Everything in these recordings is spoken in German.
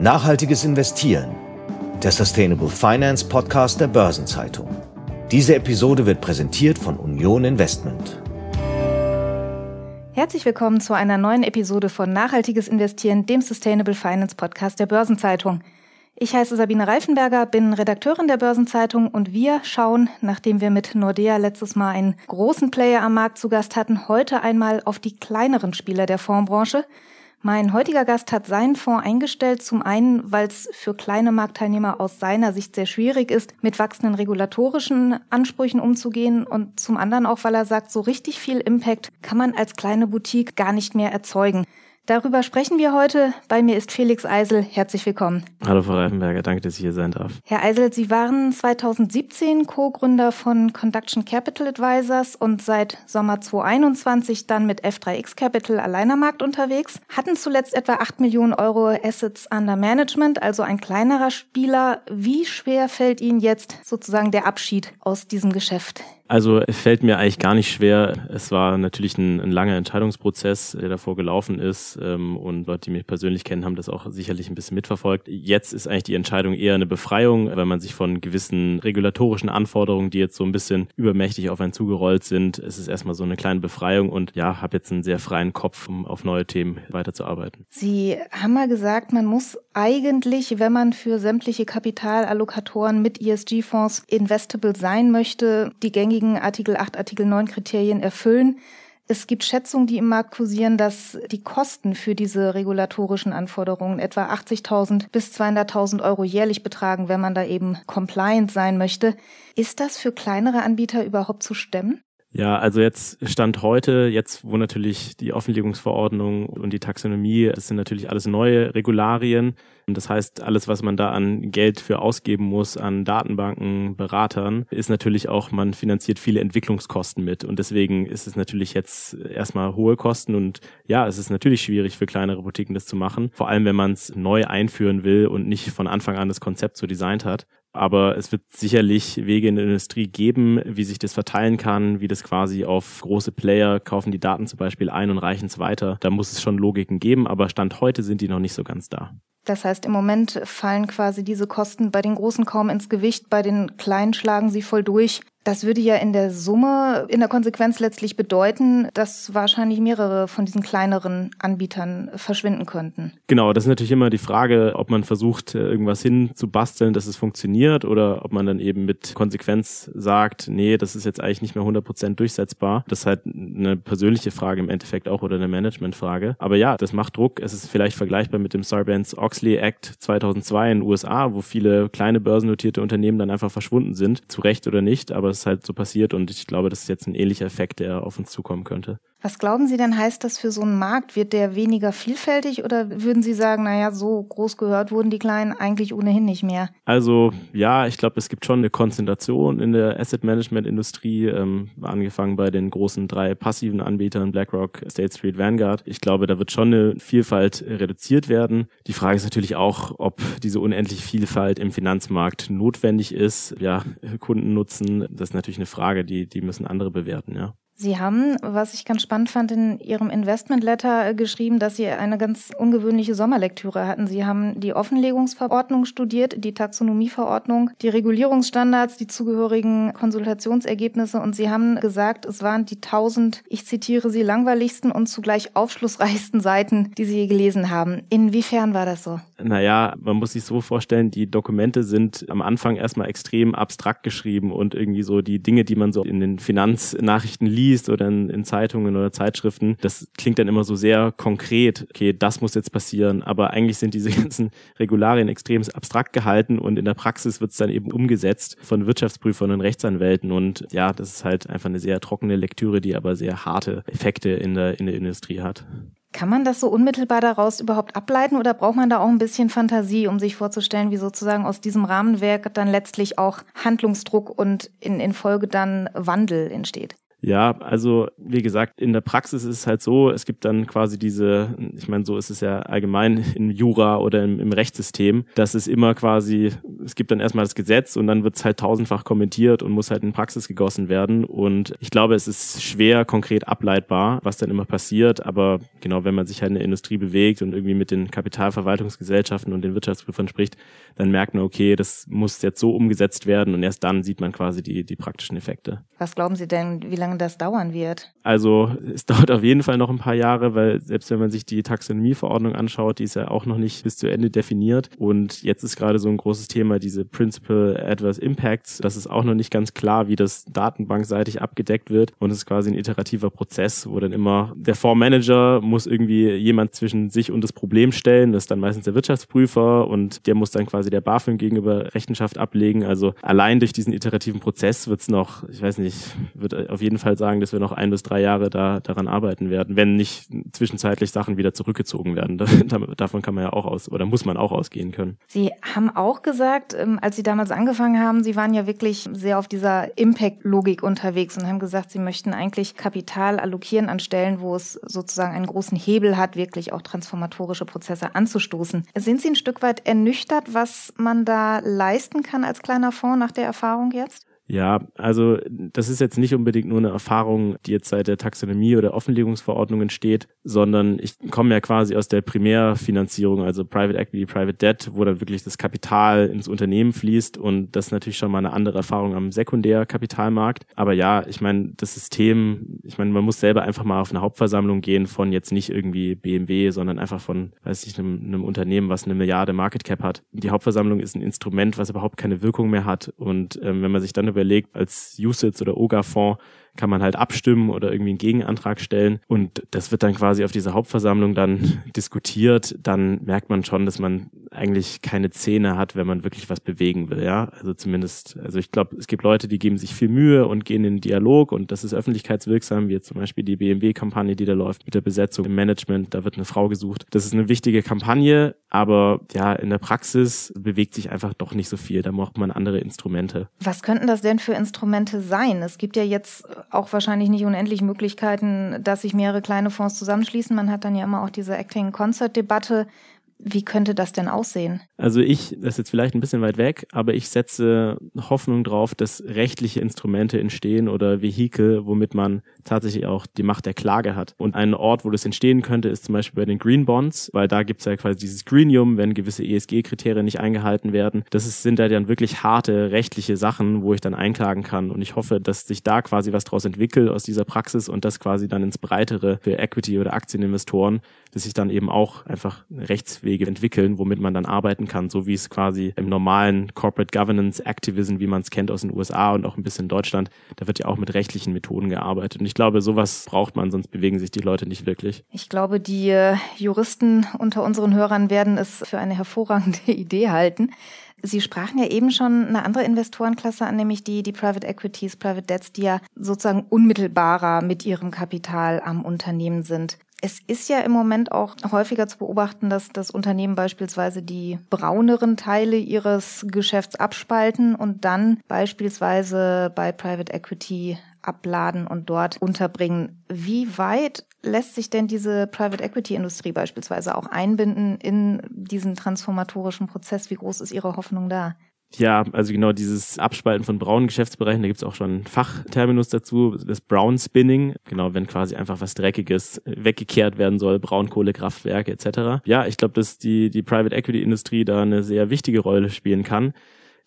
Nachhaltiges Investieren. Der Sustainable Finance Podcast der Börsenzeitung. Diese Episode wird präsentiert von Union Investment. Herzlich willkommen zu einer neuen Episode von Nachhaltiges Investieren, dem Sustainable Finance Podcast der Börsenzeitung. Ich heiße Sabine Reifenberger, bin Redakteurin der Börsenzeitung und wir schauen, nachdem wir mit Nordea letztes Mal einen großen Player am Markt zu Gast hatten, heute einmal auf die kleineren Spieler der Fondsbranche. Mein heutiger Gast hat seinen Fonds eingestellt, zum einen, weil es für kleine Marktteilnehmer aus seiner Sicht sehr schwierig ist, mit wachsenden regulatorischen Ansprüchen umzugehen und zum anderen auch, weil er sagt, so richtig viel Impact kann man als kleine Boutique gar nicht mehr erzeugen. Darüber sprechen wir heute. Bei mir ist Felix Eisel. Herzlich willkommen. Hallo Frau Reifenberger, danke, dass ich hier sein darf. Herr Eisel, Sie waren 2017 Co-Gründer von Conduction Capital Advisors und seit Sommer 2021 dann mit F3X Capital allein am Markt unterwegs, hatten zuletzt etwa 8 Millionen Euro Assets under Management, also ein kleinerer Spieler. Wie schwer fällt Ihnen jetzt sozusagen der Abschied aus diesem Geschäft? Also es fällt mir eigentlich gar nicht schwer. Es war natürlich ein, ein langer Entscheidungsprozess, der davor gelaufen ist. Ähm, und Leute, die mich persönlich kennen, haben das auch sicherlich ein bisschen mitverfolgt. Jetzt ist eigentlich die Entscheidung eher eine Befreiung, weil man sich von gewissen regulatorischen Anforderungen, die jetzt so ein bisschen übermächtig auf einen zugerollt sind, es ist erstmal so eine kleine Befreiung und ja, habe jetzt einen sehr freien Kopf, um auf neue Themen weiterzuarbeiten. Sie haben mal gesagt, man muss eigentlich, wenn man für sämtliche Kapitalallokatoren mit ESG-Fonds investable sein möchte, die gängigen gängigen Artikel 8, Artikel 9 Kriterien erfüllen. Es gibt Schätzungen, die im Markt kursieren, dass die Kosten für diese regulatorischen Anforderungen etwa 80.000 bis 200.000 Euro jährlich betragen, wenn man da eben compliant sein möchte. Ist das für kleinere Anbieter überhaupt zu stemmen? Ja, also jetzt Stand heute, jetzt wo natürlich die Offenlegungsverordnung und die Taxonomie, das sind natürlich alles neue Regularien. Das heißt, alles, was man da an Geld für ausgeben muss, an Datenbanken, Beratern, ist natürlich auch, man finanziert viele Entwicklungskosten mit. Und deswegen ist es natürlich jetzt erstmal hohe Kosten. Und ja, es ist natürlich schwierig für kleinere Boutiquen das zu machen. Vor allem, wenn man es neu einführen will und nicht von Anfang an das Konzept so designt hat. Aber es wird sicherlich Wege in der Industrie geben, wie sich das verteilen kann, wie das quasi auf große Player kaufen die Daten zum Beispiel ein und reichen es weiter. Da muss es schon Logiken geben, aber Stand heute sind die noch nicht so ganz da. Das heißt, im Moment fallen quasi diese Kosten bei den Großen kaum ins Gewicht, bei den Kleinen schlagen sie voll durch. Das würde ja in der Summe, in der Konsequenz letztlich bedeuten, dass wahrscheinlich mehrere von diesen kleineren Anbietern verschwinden könnten. Genau, das ist natürlich immer die Frage, ob man versucht, irgendwas hinzubasteln, dass es funktioniert oder ob man dann eben mit Konsequenz sagt, nee, das ist jetzt eigentlich nicht mehr 100% durchsetzbar. Das ist halt eine persönliche Frage im Endeffekt auch oder eine Managementfrage. Aber ja, das macht Druck. Es ist vielleicht vergleichbar mit dem Sarbanes-Oxley Act 2002 in den USA, wo viele kleine börsennotierte Unternehmen dann einfach verschwunden sind. Zu Recht oder nicht, aber es ist halt so passiert und ich glaube, das ist jetzt ein ähnlicher Effekt, der auf uns zukommen könnte. Was glauben Sie denn, heißt das für so einen Markt? Wird der weniger vielfältig oder würden Sie sagen, naja, so groß gehört wurden die Kleinen eigentlich ohnehin nicht mehr? Also ja, ich glaube, es gibt schon eine Konzentration in der Asset Management Industrie, ähm, angefangen bei den großen drei passiven Anbietern, BlackRock, State Street, Vanguard. Ich glaube, da wird schon eine Vielfalt reduziert werden. Die Frage ist natürlich auch, ob diese unendliche Vielfalt im Finanzmarkt notwendig ist. Ja, Kunden nutzen, das ist natürlich eine Frage, die, die müssen andere bewerten, ja. Sie haben, was ich ganz spannend fand, in Ihrem Investment-Letter äh, geschrieben, dass Sie eine ganz ungewöhnliche Sommerlektüre hatten. Sie haben die Offenlegungsverordnung studiert, die Taxonomieverordnung, die Regulierungsstandards, die zugehörigen Konsultationsergebnisse und Sie haben gesagt, es waren die tausend, ich zitiere Sie, langweiligsten und zugleich aufschlussreichsten Seiten, die Sie je gelesen haben. Inwiefern war das so? Naja, man muss sich so vorstellen, die Dokumente sind am Anfang erstmal extrem abstrakt geschrieben und irgendwie so die Dinge, die man so in den Finanznachrichten liest, oder in, in Zeitungen oder Zeitschriften, das klingt dann immer so sehr konkret, okay, das muss jetzt passieren, aber eigentlich sind diese ganzen Regularien extrem abstrakt gehalten und in der Praxis wird es dann eben umgesetzt von Wirtschaftsprüfern und Rechtsanwälten. Und ja, das ist halt einfach eine sehr trockene Lektüre, die aber sehr harte Effekte in der, in der Industrie hat. Kann man das so unmittelbar daraus überhaupt ableiten oder braucht man da auch ein bisschen Fantasie, um sich vorzustellen, wie sozusagen aus diesem Rahmenwerk dann letztlich auch Handlungsdruck und in, in Folge dann Wandel entsteht? Ja, also wie gesagt, in der Praxis ist es halt so, es gibt dann quasi diese, ich meine, so ist es ja allgemein im Jura oder im, im Rechtssystem, dass es immer quasi, es gibt dann erstmal das Gesetz und dann wird es halt tausendfach kommentiert und muss halt in Praxis gegossen werden. Und ich glaube, es ist schwer konkret ableitbar, was dann immer passiert. Aber genau, wenn man sich halt in der Industrie bewegt und irgendwie mit den Kapitalverwaltungsgesellschaften und den Wirtschaftsprüfern spricht, dann merkt man, okay, das muss jetzt so umgesetzt werden und erst dann sieht man quasi die, die praktischen Effekte. Was glauben Sie denn, wie lange lange das dauern wird? Also es dauert auf jeden Fall noch ein paar Jahre, weil selbst wenn man sich die Taxonomieverordnung anschaut, die ist ja auch noch nicht bis zu Ende definiert. Und jetzt ist gerade so ein großes Thema diese Principal Adverse Impacts. Das ist auch noch nicht ganz klar, wie das datenbankseitig abgedeckt wird. Und es ist quasi ein iterativer Prozess, wo dann immer der Fondsmanager muss irgendwie jemand zwischen sich und das Problem stellen. Das ist dann meistens der Wirtschaftsprüfer und der muss dann quasi der BaFin gegenüber Rechenschaft ablegen. Also allein durch diesen iterativen Prozess wird es noch, ich weiß nicht, wird auf jeden Fall sagen, dass wir noch ein bis drei Jahre da daran arbeiten werden, wenn nicht zwischenzeitlich Sachen wieder zurückgezogen werden. Davon kann man ja auch aus oder muss man auch ausgehen können. Sie haben auch gesagt, ähm, als Sie damals angefangen haben, Sie waren ja wirklich sehr auf dieser Impact-Logik unterwegs und haben gesagt, Sie möchten eigentlich Kapital allokieren an Stellen, wo es sozusagen einen großen Hebel hat, wirklich auch transformatorische Prozesse anzustoßen. Sind Sie ein Stück weit ernüchtert, was man da leisten kann als kleiner Fonds nach der Erfahrung jetzt? Ja, also das ist jetzt nicht unbedingt nur eine Erfahrung, die jetzt seit der Taxonomie oder Offenlegungsverordnung entsteht, sondern ich komme ja quasi aus der Primärfinanzierung, also Private Equity, Private Debt, wo dann wirklich das Kapital ins Unternehmen fließt und das ist natürlich schon mal eine andere Erfahrung am Sekundärkapitalmarkt. Aber ja, ich meine, das System, ich meine, man muss selber einfach mal auf eine Hauptversammlung gehen von jetzt nicht irgendwie BMW, sondern einfach von, weiß ich, einem, einem Unternehmen, was eine Milliarde Market Cap hat. Die Hauptversammlung ist ein Instrument, was überhaupt keine Wirkung mehr hat und ähm, wenn man sich dann über überlegt, als USITS oder OGA-Fonds kann man halt abstimmen oder irgendwie einen Gegenantrag stellen. Und das wird dann quasi auf dieser Hauptversammlung dann diskutiert, dann merkt man schon, dass man eigentlich keine Zähne hat, wenn man wirklich was bewegen will, ja. Also zumindest, also ich glaube, es gibt Leute, die geben sich viel Mühe und gehen in den Dialog und das ist öffentlichkeitswirksam, wie jetzt zum Beispiel die BMW-Kampagne, die da läuft mit der Besetzung im Management, da wird eine Frau gesucht. Das ist eine wichtige Kampagne, aber ja, in der Praxis bewegt sich einfach doch nicht so viel. Da braucht man andere Instrumente. Was könnten das denn für Instrumente sein? Es gibt ja jetzt auch wahrscheinlich nicht unendlich Möglichkeiten, dass sich mehrere kleine Fonds zusammenschließen. Man hat dann ja immer auch diese Acting-Concert-Debatte. Wie könnte das denn aussehen? Also ich, das ist jetzt vielleicht ein bisschen weit weg, aber ich setze Hoffnung drauf, dass rechtliche Instrumente entstehen oder Vehikel, womit man tatsächlich auch die Macht der Klage hat. Und ein Ort, wo das entstehen könnte, ist zum Beispiel bei den Green Bonds, weil da gibt es ja quasi dieses Greenium, wenn gewisse ESG-Kriterien nicht eingehalten werden. Das ist, sind da dann wirklich harte rechtliche Sachen, wo ich dann einklagen kann. Und ich hoffe, dass sich da quasi was draus entwickelt aus dieser Praxis und das quasi dann ins Breitere für Equity- oder Aktieninvestoren, dass sich dann eben auch einfach Rechtswege entwickeln, womit man dann arbeiten kann, so wie es quasi im normalen Corporate Governance Activism, wie man es kennt aus den USA und auch ein bisschen in Deutschland, da wird ja auch mit rechtlichen Methoden gearbeitet. Und ich glaube, sowas braucht man, sonst bewegen sich die Leute nicht wirklich. Ich glaube, die äh, Juristen unter unseren Hörern werden es für eine hervorragende Idee halten. Sie sprachen ja eben schon eine andere Investorenklasse an, nämlich die, die Private Equities, Private Debts, die ja sozusagen unmittelbarer mit ihrem Kapital am Unternehmen sind. Es ist ja im Moment auch häufiger zu beobachten, dass das Unternehmen beispielsweise die brauneren Teile ihres Geschäfts abspalten und dann beispielsweise bei Private Equity abladen und dort unterbringen. Wie weit lässt sich denn diese Private Equity Industrie beispielsweise auch einbinden in diesen transformatorischen Prozess? Wie groß ist Ihre Hoffnung da? Ja, also genau dieses Abspalten von braunen Geschäftsbereichen, da gibt's auch schon Fachterminus dazu, das Brown Spinning, genau, wenn quasi einfach was Dreckiges weggekehrt werden soll, Braunkohlekraftwerke etc. Ja, ich glaube, dass die, die Private Equity Industrie da eine sehr wichtige Rolle spielen kann.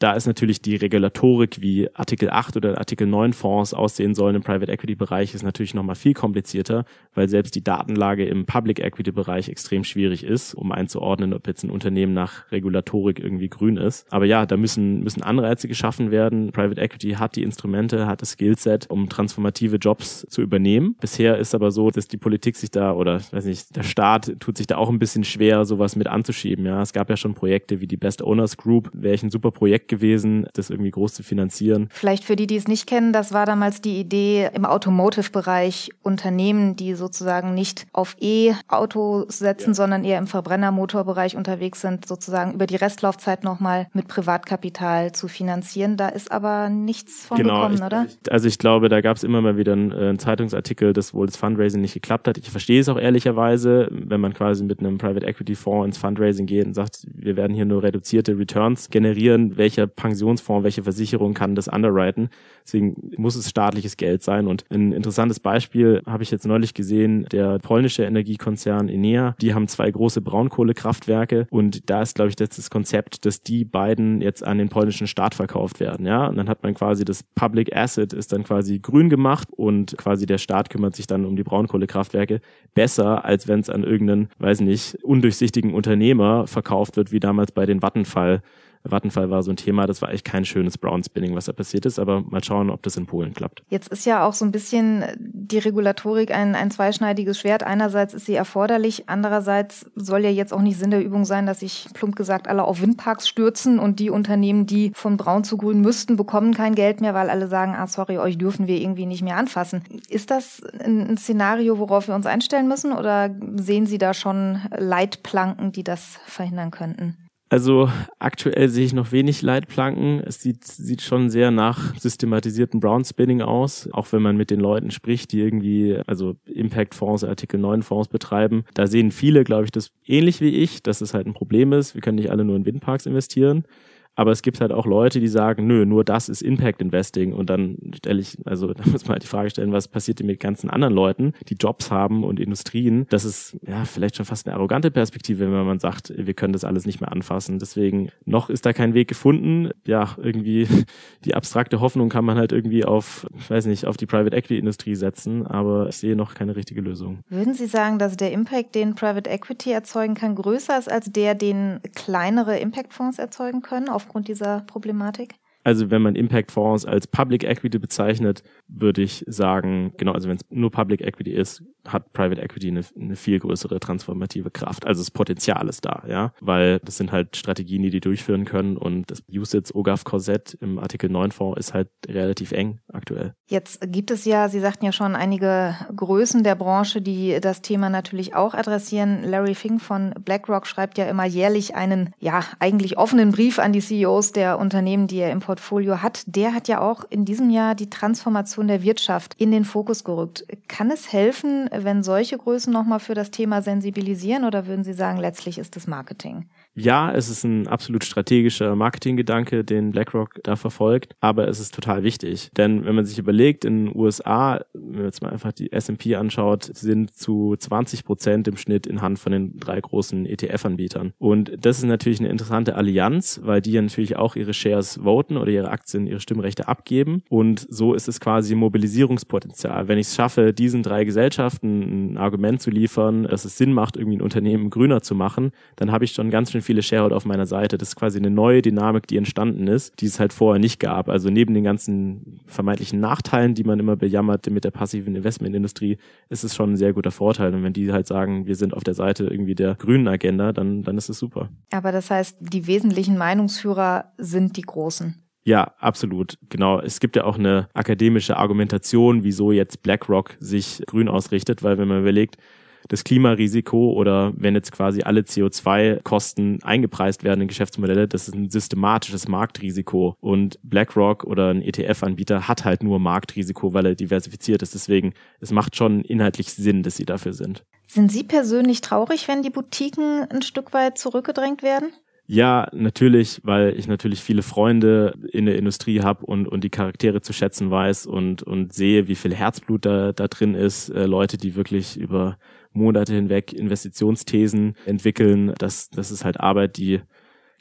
Da ist natürlich die Regulatorik, wie Artikel 8 oder Artikel 9 Fonds aussehen sollen im Private Equity Bereich, ist natürlich nochmal viel komplizierter, weil selbst die Datenlage im Public Equity Bereich extrem schwierig ist, um einzuordnen, ob jetzt ein Unternehmen nach Regulatorik irgendwie grün ist. Aber ja, da müssen, müssen Anreize geschaffen werden. Private Equity hat die Instrumente, hat das Skillset, um transformative Jobs zu übernehmen. Bisher ist aber so, dass die Politik sich da oder weiß nicht, der Staat tut sich da auch ein bisschen schwer, sowas mit anzuschieben. Ja, es gab ja schon Projekte wie die Best Owners Group, wäre ich ein super Projekt gewesen, das irgendwie groß zu finanzieren. Vielleicht für die, die es nicht kennen, das war damals die Idee im Automotive-Bereich Unternehmen, die sozusagen nicht auf E-Autos setzen, ja. sondern eher im Verbrennermotorbereich unterwegs sind, sozusagen über die Restlaufzeit nochmal mit Privatkapital zu finanzieren. Da ist aber nichts von genau, gekommen, ich, oder? Also ich glaube, da gab es immer mal wieder einen, äh, einen Zeitungsartikel, dass wohl das Fundraising nicht geklappt hat. Ich verstehe es auch ehrlicherweise, wenn man quasi mit einem Private Equity Fonds ins Fundraising geht und sagt, wir werden hier nur reduzierte Returns generieren. Welcher Pensionsfonds, welche Versicherung kann das underwriten? Deswegen muss es staatliches Geld sein. Und ein interessantes Beispiel habe ich jetzt neulich gesehen, der polnische Energiekonzern Enea, die haben zwei große Braunkohlekraftwerke und da ist, glaube ich, das, das Konzept, dass die beiden jetzt an den polnischen Staat verkauft werden. Ja, und dann hat man quasi das Public Asset ist dann quasi grün gemacht und quasi der Staat kümmert sich dann um die Braunkohlekraftwerke besser, als wenn es an irgendeinen, weiß nicht, undurchsichtigen Unternehmer verkauft wird, wie damals bei den Vattenfall Vattenfall war so ein Thema, das war echt kein schönes Brown-Spinning, was da passiert ist, aber mal schauen, ob das in Polen klappt. Jetzt ist ja auch so ein bisschen die Regulatorik ein, ein zweischneidiges Schwert. Einerseits ist sie erforderlich, andererseits soll ja jetzt auch nicht Sinn der Übung sein, dass sich plump gesagt alle auf Windparks stürzen und die Unternehmen, die von braun zu grün müssten, bekommen kein Geld mehr, weil alle sagen, ah sorry, euch dürfen wir irgendwie nicht mehr anfassen. Ist das ein Szenario, worauf wir uns einstellen müssen oder sehen Sie da schon Leitplanken, die das verhindern könnten? Also aktuell sehe ich noch wenig Leitplanken. Es sieht, sieht schon sehr nach systematisierten Brown Spinning aus, auch wenn man mit den Leuten spricht, die irgendwie, also Impact Fonds, Artikel 9 Fonds betreiben. Da sehen viele, glaube ich, das ähnlich wie ich, dass es halt ein Problem ist. Wir können nicht alle nur in Windparks investieren. Aber es gibt halt auch Leute, die sagen, nö, nur das ist Impact Investing. Und dann stelle ich, also da muss man halt die Frage stellen, was passiert denn mit ganzen anderen Leuten, die Jobs haben und Industrien? Das ist ja vielleicht schon fast eine arrogante Perspektive, wenn man sagt, wir können das alles nicht mehr anfassen. Deswegen noch ist da kein Weg gefunden. Ja, irgendwie die abstrakte Hoffnung kann man halt irgendwie auf, ich weiß nicht, auf die Private Equity Industrie setzen, aber ich sehe noch keine richtige Lösung. Würden Sie sagen, dass der Impact, den Private Equity erzeugen kann, größer ist als der, den kleinere Impact Fonds erzeugen können? Auf aufgrund dieser Problematik? Also wenn man Impact Fonds als Public Equity bezeichnet, würde ich sagen, genau, also wenn es nur Public Equity ist, hat Private Equity eine, eine, viel größere transformative Kraft. Also das Potenzial ist da, ja, weil das sind halt Strategien, die die durchführen können und das USITS OGAF Korsett im Artikel 9 Fonds ist halt relativ eng aktuell. Jetzt gibt es ja, Sie sagten ja schon, einige Größen der Branche, die das Thema natürlich auch adressieren. Larry Fink von BlackRock schreibt ja immer jährlich einen, ja, eigentlich offenen Brief an die CEOs der Unternehmen, die er im Portfolio hat. Der hat ja auch in diesem Jahr die Transformation der Wirtschaft in den Fokus gerückt. Kann es helfen, wenn solche Größen nochmal für das Thema sensibilisieren oder würden Sie sagen, letztlich ist es Marketing? Ja, es ist ein absolut strategischer Marketinggedanke, den BlackRock da verfolgt, aber es ist total wichtig. Denn wenn man sich überlegt, in den USA, wenn man jetzt mal einfach die S&P anschaut, sind zu 20 Prozent im Schnitt in Hand von den drei großen ETF-Anbietern. Und das ist natürlich eine interessante Allianz, weil die ja natürlich auch ihre Shares voten oder ihre Aktien, ihre Stimmrechte abgeben. Und so ist es quasi Mobilisierungspotenzial. Wenn ich es schaffe, diesen drei Gesellschaften ein Argument zu liefern, dass es Sinn macht, irgendwie ein Unternehmen grüner zu machen, dann habe ich schon ganz schön viele Shareholder auf meiner Seite. Das ist quasi eine neue Dynamik, die entstanden ist, die es halt vorher nicht gab. Also neben den ganzen vermeintlichen Nachteilen, die man immer bejammert mit der passiven Investmentindustrie, ist es schon ein sehr guter Vorteil. Und wenn die halt sagen, wir sind auf der Seite irgendwie der grünen Agenda, dann, dann ist es super. Aber das heißt, die wesentlichen Meinungsführer sind die Großen. Ja, absolut. Genau. Es gibt ja auch eine akademische Argumentation, wieso jetzt BlackRock sich grün ausrichtet, weil wenn man überlegt, das Klimarisiko oder wenn jetzt quasi alle CO2-Kosten eingepreist werden in Geschäftsmodelle, das ist ein systematisches Marktrisiko. Und BlackRock oder ein ETF-Anbieter hat halt nur Marktrisiko, weil er diversifiziert ist. Deswegen, es macht schon inhaltlich Sinn, dass sie dafür sind. Sind Sie persönlich traurig, wenn die Boutiquen ein Stück weit zurückgedrängt werden? Ja, natürlich, weil ich natürlich viele Freunde in der Industrie habe und, und die Charaktere zu schätzen weiß und, und sehe, wie viel Herzblut da, da drin ist. Äh, Leute, die wirklich über Monate hinweg Investitionsthesen entwickeln. Das, das ist halt Arbeit, die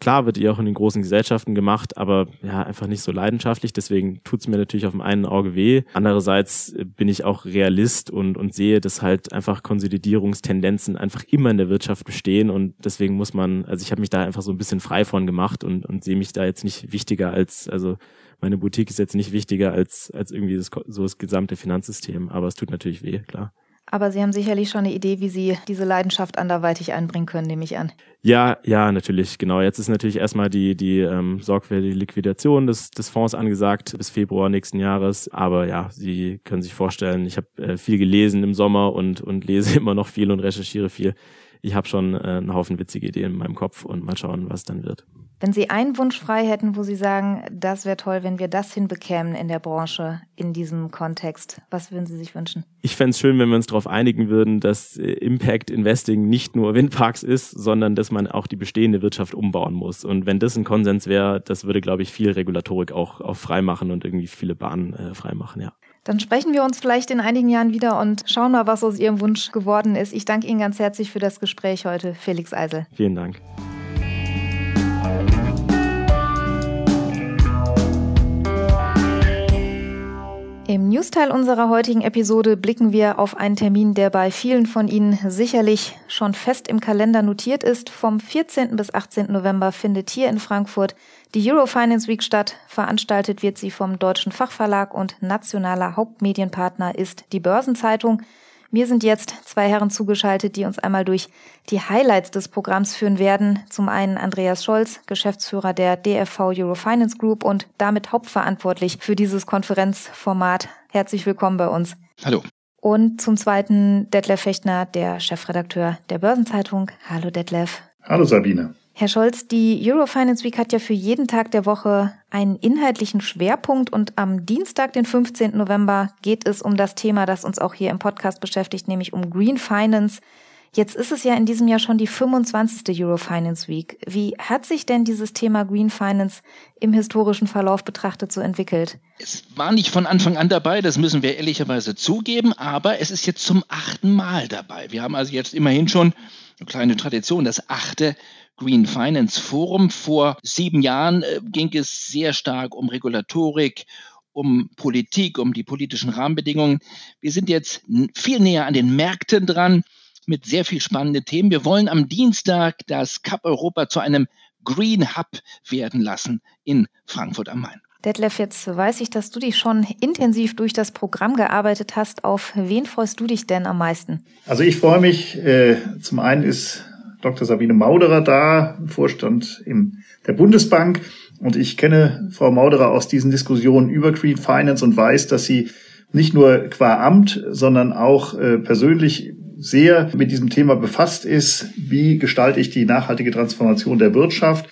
klar wird die auch in den großen Gesellschaften gemacht, aber ja, einfach nicht so leidenschaftlich. Deswegen tut's mir natürlich auf dem einen Auge weh. Andererseits bin ich auch Realist und, und sehe, dass halt einfach Konsolidierungstendenzen einfach immer in der Wirtschaft bestehen und deswegen muss man, also ich habe mich da einfach so ein bisschen frei von gemacht und, und sehe mich da jetzt nicht wichtiger als, also meine Boutique ist jetzt nicht wichtiger als, als irgendwie das, so das gesamte Finanzsystem, aber es tut natürlich weh, klar. Aber Sie haben sicherlich schon eine Idee, wie Sie diese Leidenschaft anderweitig einbringen können, nehme ich an. Ja, ja, natürlich, genau. Jetzt ist natürlich erstmal die, die ähm, sorgfältige Liquidation des, des Fonds angesagt bis Februar nächsten Jahres. Aber ja, Sie können sich vorstellen, ich habe äh, viel gelesen im Sommer und, und lese immer noch viel und recherchiere viel. Ich habe schon äh, einen Haufen witzige Ideen in meinem Kopf und mal schauen, was dann wird. Wenn Sie einen Wunsch frei hätten, wo Sie sagen, das wäre toll, wenn wir das hinbekämen in der Branche, in diesem Kontext, was würden Sie sich wünschen? Ich fände es schön, wenn wir uns darauf einigen würden, dass äh, Impact Investing nicht nur Windparks ist, sondern dass man auch die bestehende Wirtschaft umbauen muss. Und wenn das ein Konsens wäre, das würde, glaube ich, viel Regulatorik auch, auch freimachen und irgendwie viele Bahnen äh, freimachen, ja. Dann sprechen wir uns vielleicht in einigen Jahren wieder und schauen mal, was aus Ihrem Wunsch geworden ist. Ich danke Ihnen ganz herzlich für das Gespräch heute, Felix Eisel. Vielen Dank. Im Newsteil unserer heutigen Episode blicken wir auf einen Termin, der bei vielen von Ihnen sicherlich schon fest im Kalender notiert ist. Vom 14. bis 18. November findet hier in Frankfurt die Eurofinance Week statt. Veranstaltet wird sie vom Deutschen Fachverlag und nationaler Hauptmedienpartner ist die Börsenzeitung. Mir sind jetzt zwei Herren zugeschaltet, die uns einmal durch die Highlights des Programms führen werden. Zum einen Andreas Scholz, Geschäftsführer der DFV Eurofinance Group und damit hauptverantwortlich für dieses Konferenzformat. Herzlich willkommen bei uns. Hallo. Und zum zweiten Detlef Fechtner, der Chefredakteur der Börsenzeitung. Hallo Detlef. Hallo Sabine. Herr Scholz, die Eurofinance Week hat ja für jeden Tag der Woche einen inhaltlichen Schwerpunkt und am Dienstag, den 15. November, geht es um das Thema, das uns auch hier im Podcast beschäftigt, nämlich um Green Finance. Jetzt ist es ja in diesem Jahr schon die 25. Eurofinance Week. Wie hat sich denn dieses Thema Green Finance im historischen Verlauf betrachtet so entwickelt? Es war nicht von Anfang an dabei, das müssen wir ehrlicherweise zugeben, aber es ist jetzt zum achten Mal dabei. Wir haben also jetzt immerhin schon eine kleine Tradition, das achte Green Finance Forum. Vor sieben Jahren äh, ging es sehr stark um Regulatorik, um Politik, um die politischen Rahmenbedingungen. Wir sind jetzt viel näher an den Märkten dran mit sehr viel spannenden Themen. Wir wollen am Dienstag das Cup Europa zu einem Green Hub werden lassen in Frankfurt am Main. Detlef, jetzt weiß ich, dass du dich schon intensiv durch das Programm gearbeitet hast. Auf wen freust du dich denn am meisten? Also ich freue mich, äh, zum einen ist Dr. Sabine Mauderer da, Vorstand im, der Bundesbank. Und ich kenne Frau Mauderer aus diesen Diskussionen über Green Finance und weiß, dass sie nicht nur qua Amt, sondern auch äh, persönlich sehr mit diesem Thema befasst ist. Wie gestalte ich die nachhaltige Transformation der Wirtschaft?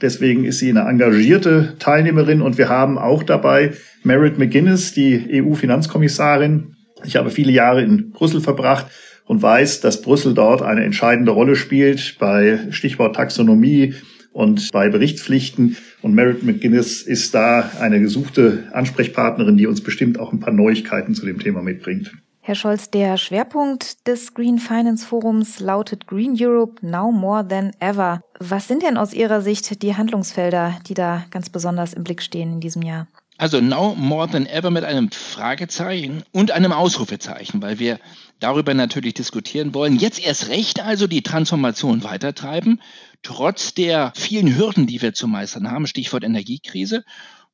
Deswegen ist sie eine engagierte Teilnehmerin und wir haben auch dabei Merit McGuinness, die EU-Finanzkommissarin. Ich habe viele Jahre in Brüssel verbracht und weiß, dass Brüssel dort eine entscheidende Rolle spielt bei Stichwort Taxonomie und bei Berichtspflichten. Und Merit McGuinness ist da eine gesuchte Ansprechpartnerin, die uns bestimmt auch ein paar Neuigkeiten zu dem Thema mitbringt. Herr Scholz, der Schwerpunkt des Green Finance Forums lautet Green Europe Now More Than Ever. Was sind denn aus Ihrer Sicht die Handlungsfelder, die da ganz besonders im Blick stehen in diesem Jahr? Also Now More Than Ever mit einem Fragezeichen und einem Ausrufezeichen, weil wir darüber natürlich diskutieren wollen. Jetzt erst recht also die Transformation weitertreiben, trotz der vielen Hürden, die wir zu meistern haben, Stichwort Energiekrise.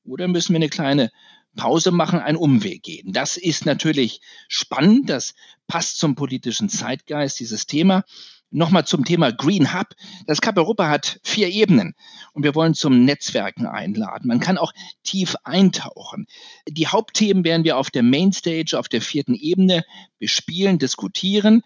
Oder müssen wir eine kleine Pause machen, einen Umweg gehen? Das ist natürlich spannend, das passt zum politischen Zeitgeist, dieses Thema. Nochmal zum Thema Green Hub. Das Cup Europa hat vier Ebenen und wir wollen zum Netzwerken einladen. Man kann auch tief eintauchen. Die Hauptthemen werden wir auf der Mainstage, auf der vierten Ebene bespielen, diskutieren.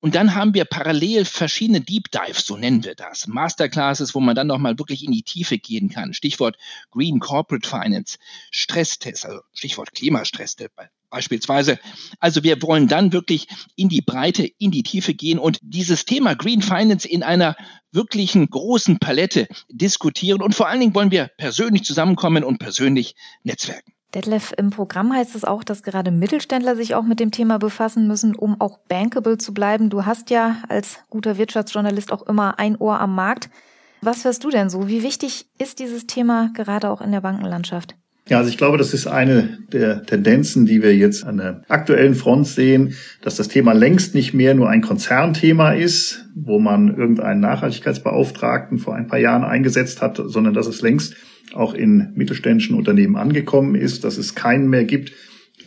Und dann haben wir parallel verschiedene Deep Dives, so nennen wir das. Masterclasses, wo man dann nochmal wirklich in die Tiefe gehen kann. Stichwort Green Corporate Finance, Stresstest, also Stichwort Klimastresstest beispielsweise. Also wir wollen dann wirklich in die Breite, in die Tiefe gehen und dieses Thema Green Finance in einer wirklichen großen Palette diskutieren. Und vor allen Dingen wollen wir persönlich zusammenkommen und persönlich netzwerken. Detlef, im Programm heißt es auch, dass gerade Mittelständler sich auch mit dem Thema befassen müssen, um auch bankable zu bleiben. Du hast ja als guter Wirtschaftsjournalist auch immer ein Ohr am Markt. Was hörst du denn so? Wie wichtig ist dieses Thema gerade auch in der Bankenlandschaft? Ja, also ich glaube, das ist eine der Tendenzen, die wir jetzt an der aktuellen Front sehen, dass das Thema längst nicht mehr nur ein Konzernthema ist, wo man irgendeinen Nachhaltigkeitsbeauftragten vor ein paar Jahren eingesetzt hat, sondern dass es längst auch in mittelständischen Unternehmen angekommen ist, dass es keinen mehr gibt,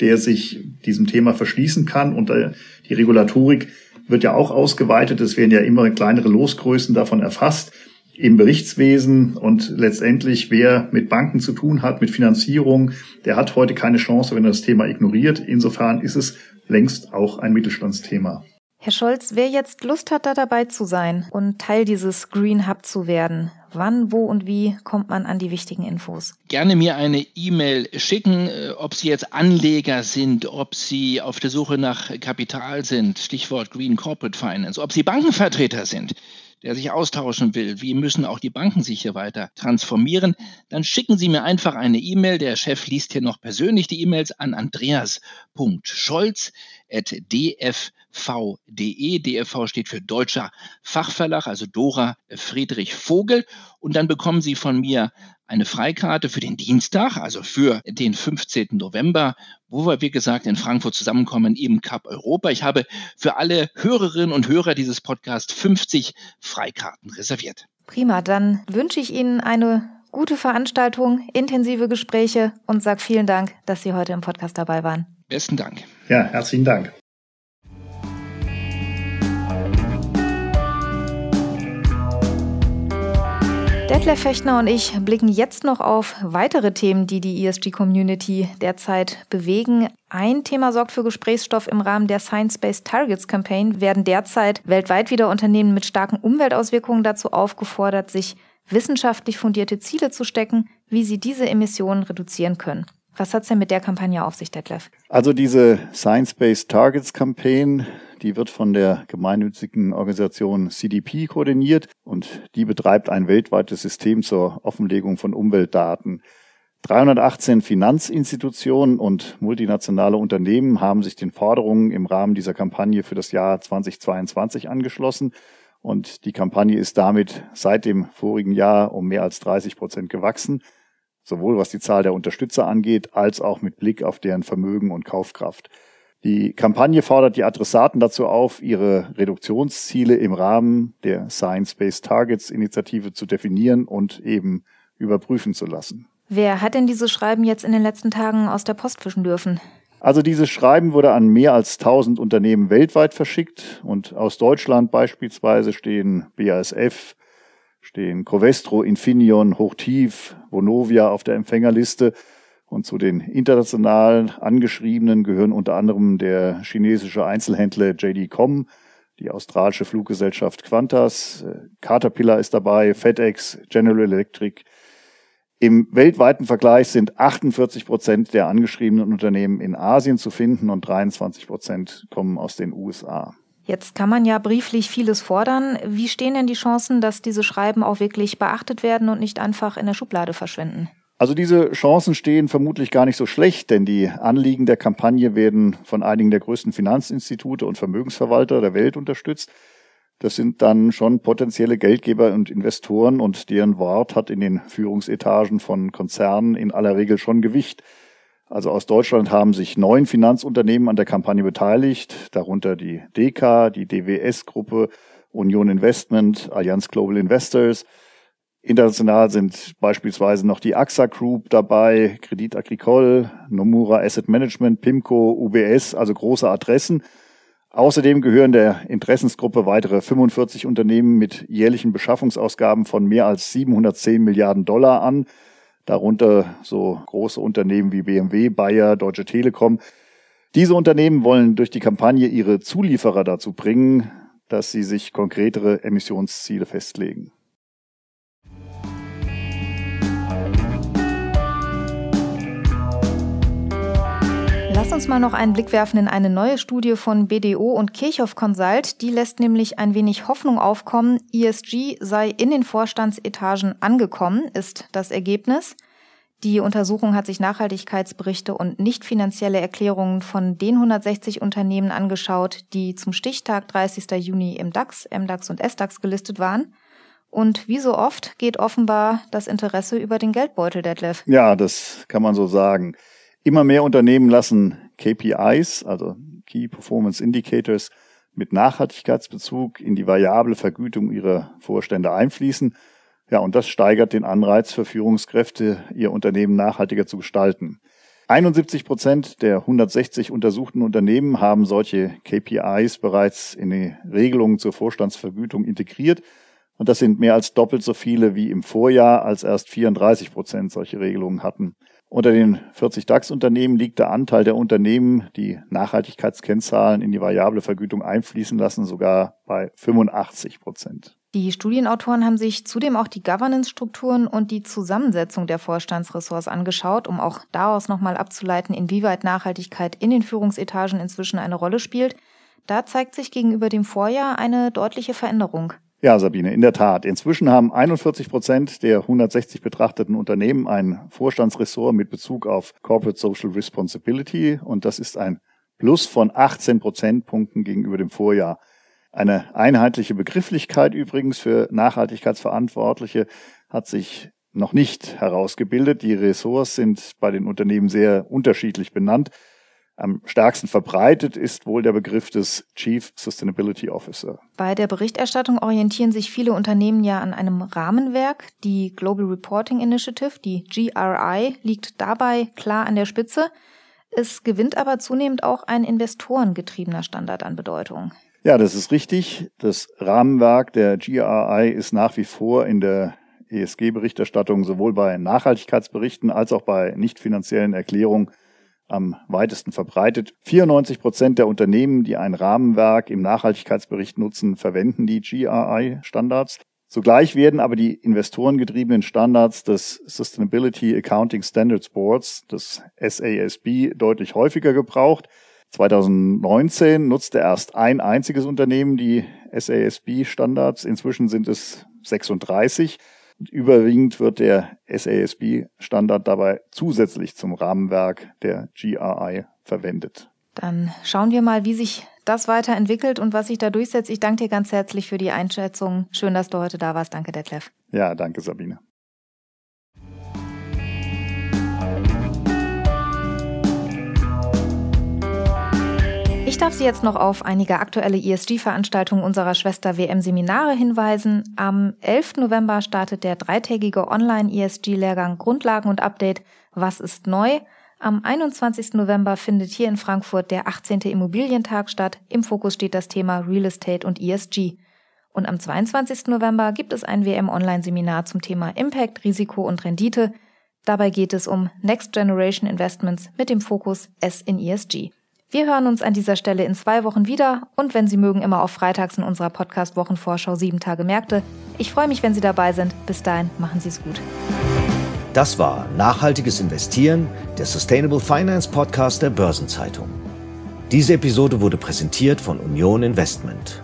der sich diesem Thema verschließen kann. Und äh, die Regulatorik wird ja auch ausgeweitet. Es werden ja immer kleinere Losgrößen davon erfasst im Berichtswesen und letztendlich, wer mit Banken zu tun hat, mit Finanzierung, der hat heute keine Chance, wenn er das Thema ignoriert. Insofern ist es längst auch ein Mittelstandsthema. Herr Scholz, wer jetzt Lust hat, da dabei zu sein und Teil dieses Green Hub zu werden, wann, wo und wie kommt man an die wichtigen Infos? Gerne mir eine E-Mail schicken, äh, ob Sie jetzt Anleger sind, ob Sie auf der Suche nach Kapital sind, Stichwort Green Corporate Finance, ob Sie Bankenvertreter sind der sich austauschen will, wie müssen auch die Banken sich hier weiter transformieren, dann schicken Sie mir einfach eine E-Mail. Der Chef liest hier noch persönlich die E-Mails an andreas.scholz.df DFV.de. DFV steht für Deutscher Fachverlag, also Dora Friedrich Vogel. Und dann bekommen Sie von mir eine Freikarte für den Dienstag, also für den 15. November, wo wir, wie gesagt, in Frankfurt zusammenkommen im Cup Europa. Ich habe für alle Hörerinnen und Hörer dieses Podcasts 50 Freikarten reserviert. Prima, dann wünsche ich Ihnen eine gute Veranstaltung, intensive Gespräche und sage vielen Dank, dass Sie heute im Podcast dabei waren. Besten Dank. Ja, herzlichen Dank. Detlef Fechner und ich blicken jetzt noch auf weitere Themen, die die ESG-Community derzeit bewegen. Ein Thema sorgt für Gesprächsstoff im Rahmen der Science-Based Targets Campaign, werden derzeit weltweit wieder Unternehmen mit starken Umweltauswirkungen dazu aufgefordert, sich wissenschaftlich fundierte Ziele zu stecken, wie sie diese Emissionen reduzieren können. Was hat es denn mit der Kampagne auf sich, Detlef? Also diese Science-Based Targets Campaign die wird von der gemeinnützigen Organisation CDP koordiniert und die betreibt ein weltweites System zur Offenlegung von Umweltdaten. 318 Finanzinstitutionen und multinationale Unternehmen haben sich den Forderungen im Rahmen dieser Kampagne für das Jahr 2022 angeschlossen. Und die Kampagne ist damit seit dem vorigen Jahr um mehr als 30 Prozent gewachsen, sowohl was die Zahl der Unterstützer angeht, als auch mit Blick auf deren Vermögen und Kaufkraft. Die Kampagne fordert die Adressaten dazu auf, ihre Reduktionsziele im Rahmen der Science-Based Targets Initiative zu definieren und eben überprüfen zu lassen. Wer hat denn dieses Schreiben jetzt in den letzten Tagen aus der Post fischen dürfen? Also dieses Schreiben wurde an mehr als 1000 Unternehmen weltweit verschickt und aus Deutschland beispielsweise stehen BASF, stehen Covestro, Infineon, Hochtief, Vonovia auf der Empfängerliste und zu den international angeschriebenen gehören unter anderem der chinesische Einzelhändler JD.com, die australische Fluggesellschaft Qantas, äh, Caterpillar ist dabei, FedEx, General Electric. Im weltweiten Vergleich sind 48 Prozent der angeschriebenen Unternehmen in Asien zu finden und 23 Prozent kommen aus den USA. Jetzt kann man ja brieflich vieles fordern. Wie stehen denn die Chancen, dass diese Schreiben auch wirklich beachtet werden und nicht einfach in der Schublade verschwinden? Also diese Chancen stehen vermutlich gar nicht so schlecht, denn die Anliegen der Kampagne werden von einigen der größten Finanzinstitute und Vermögensverwalter der Welt unterstützt. Das sind dann schon potenzielle Geldgeber und Investoren und deren Wort hat in den Führungsetagen von Konzernen in aller Regel schon Gewicht. Also aus Deutschland haben sich neun Finanzunternehmen an der Kampagne beteiligt, darunter die DK, die DWS-Gruppe, Union Investment, Allianz Global Investors, International sind beispielsweise noch die AXA Group dabei, Credit Agricole, Nomura Asset Management, PIMCO, UBS, also große Adressen. Außerdem gehören der Interessensgruppe weitere 45 Unternehmen mit jährlichen Beschaffungsausgaben von mehr als 710 Milliarden Dollar an, darunter so große Unternehmen wie BMW, Bayer, Deutsche Telekom. Diese Unternehmen wollen durch die Kampagne ihre Zulieferer dazu bringen, dass sie sich konkretere Emissionsziele festlegen. Lass uns mal noch einen Blick werfen in eine neue Studie von BDO und Kirchhoff Consult. Die lässt nämlich ein wenig Hoffnung aufkommen. ESG sei in den Vorstandsetagen angekommen, ist das Ergebnis. Die Untersuchung hat sich Nachhaltigkeitsberichte und nicht finanzielle Erklärungen von den 160 Unternehmen angeschaut, die zum Stichtag 30. Juni im DAX, MDAX und SDAX gelistet waren. Und wie so oft geht offenbar das Interesse über den Geldbeutel, Detlef. Ja, das kann man so sagen. Immer mehr Unternehmen lassen KPIs, also Key Performance Indicators, mit Nachhaltigkeitsbezug in die variable Vergütung ihrer Vorstände einfließen. Ja, und das steigert den Anreiz für Führungskräfte, ihr Unternehmen nachhaltiger zu gestalten. 71 Prozent der 160 untersuchten Unternehmen haben solche KPIs bereits in die Regelungen zur Vorstandsvergütung integriert. Und das sind mehr als doppelt so viele wie im Vorjahr, als erst 34 Prozent solche Regelungen hatten. Unter den 40 DAX-Unternehmen liegt der Anteil der Unternehmen, die Nachhaltigkeitskennzahlen in die variable Vergütung einfließen lassen, sogar bei 85 Prozent. Die Studienautoren haben sich zudem auch die Governance-Strukturen und die Zusammensetzung der Vorstandsressorts angeschaut, um auch daraus nochmal abzuleiten, inwieweit Nachhaltigkeit in den Führungsetagen inzwischen eine Rolle spielt. Da zeigt sich gegenüber dem Vorjahr eine deutliche Veränderung. Ja, Sabine, in der Tat. Inzwischen haben 41 Prozent der 160 betrachteten Unternehmen ein Vorstandsressort mit Bezug auf Corporate Social Responsibility und das ist ein Plus von 18 Prozentpunkten gegenüber dem Vorjahr. Eine einheitliche Begrifflichkeit übrigens für Nachhaltigkeitsverantwortliche hat sich noch nicht herausgebildet. Die Ressorts sind bei den Unternehmen sehr unterschiedlich benannt. Am stärksten verbreitet ist wohl der Begriff des Chief Sustainability Officer. Bei der Berichterstattung orientieren sich viele Unternehmen ja an einem Rahmenwerk. Die Global Reporting Initiative, die GRI, liegt dabei klar an der Spitze. Es gewinnt aber zunehmend auch ein investorengetriebener Standard an Bedeutung. Ja, das ist richtig. Das Rahmenwerk der GRI ist nach wie vor in der ESG-Berichterstattung sowohl bei Nachhaltigkeitsberichten als auch bei nicht finanziellen Erklärungen am weitesten verbreitet. 94 Prozent der Unternehmen, die ein Rahmenwerk im Nachhaltigkeitsbericht nutzen, verwenden die GRI-Standards. Zugleich werden aber die investorengetriebenen Standards des Sustainability Accounting Standards Boards, des SASB, deutlich häufiger gebraucht. 2019 nutzte erst ein einziges Unternehmen die SASB-Standards. Inzwischen sind es 36. Und überwiegend wird der SASB-Standard dabei zusätzlich zum Rahmenwerk der GRI verwendet. Dann schauen wir mal, wie sich das weiterentwickelt und was sich da durchsetzt. Ich danke dir ganz herzlich für die Einschätzung. Schön, dass du heute da warst. Danke, Detlef. Ja, danke, Sabine. Darf Sie jetzt noch auf einige aktuelle ESG-Veranstaltungen unserer Schwester WM-Seminare hinweisen. Am 11. November startet der dreitägige Online-ESG-Lehrgang Grundlagen und Update Was ist neu? Am 21. November findet hier in Frankfurt der 18. Immobilientag statt. Im Fokus steht das Thema Real Estate und ESG. Und am 22. November gibt es ein WM-Online-Seminar zum Thema Impact, Risiko und Rendite. Dabei geht es um Next Generation Investments mit dem Fokus S in ESG. Wir hören uns an dieser Stelle in zwei Wochen wieder und wenn Sie mögen, immer auf Freitags in unserer Podcast-Wochenvorschau sieben Tage Märkte. Ich freue mich, wenn Sie dabei sind. Bis dahin, machen Sie es gut. Das war Nachhaltiges Investieren, der Sustainable Finance Podcast der Börsenzeitung. Diese Episode wurde präsentiert von Union Investment.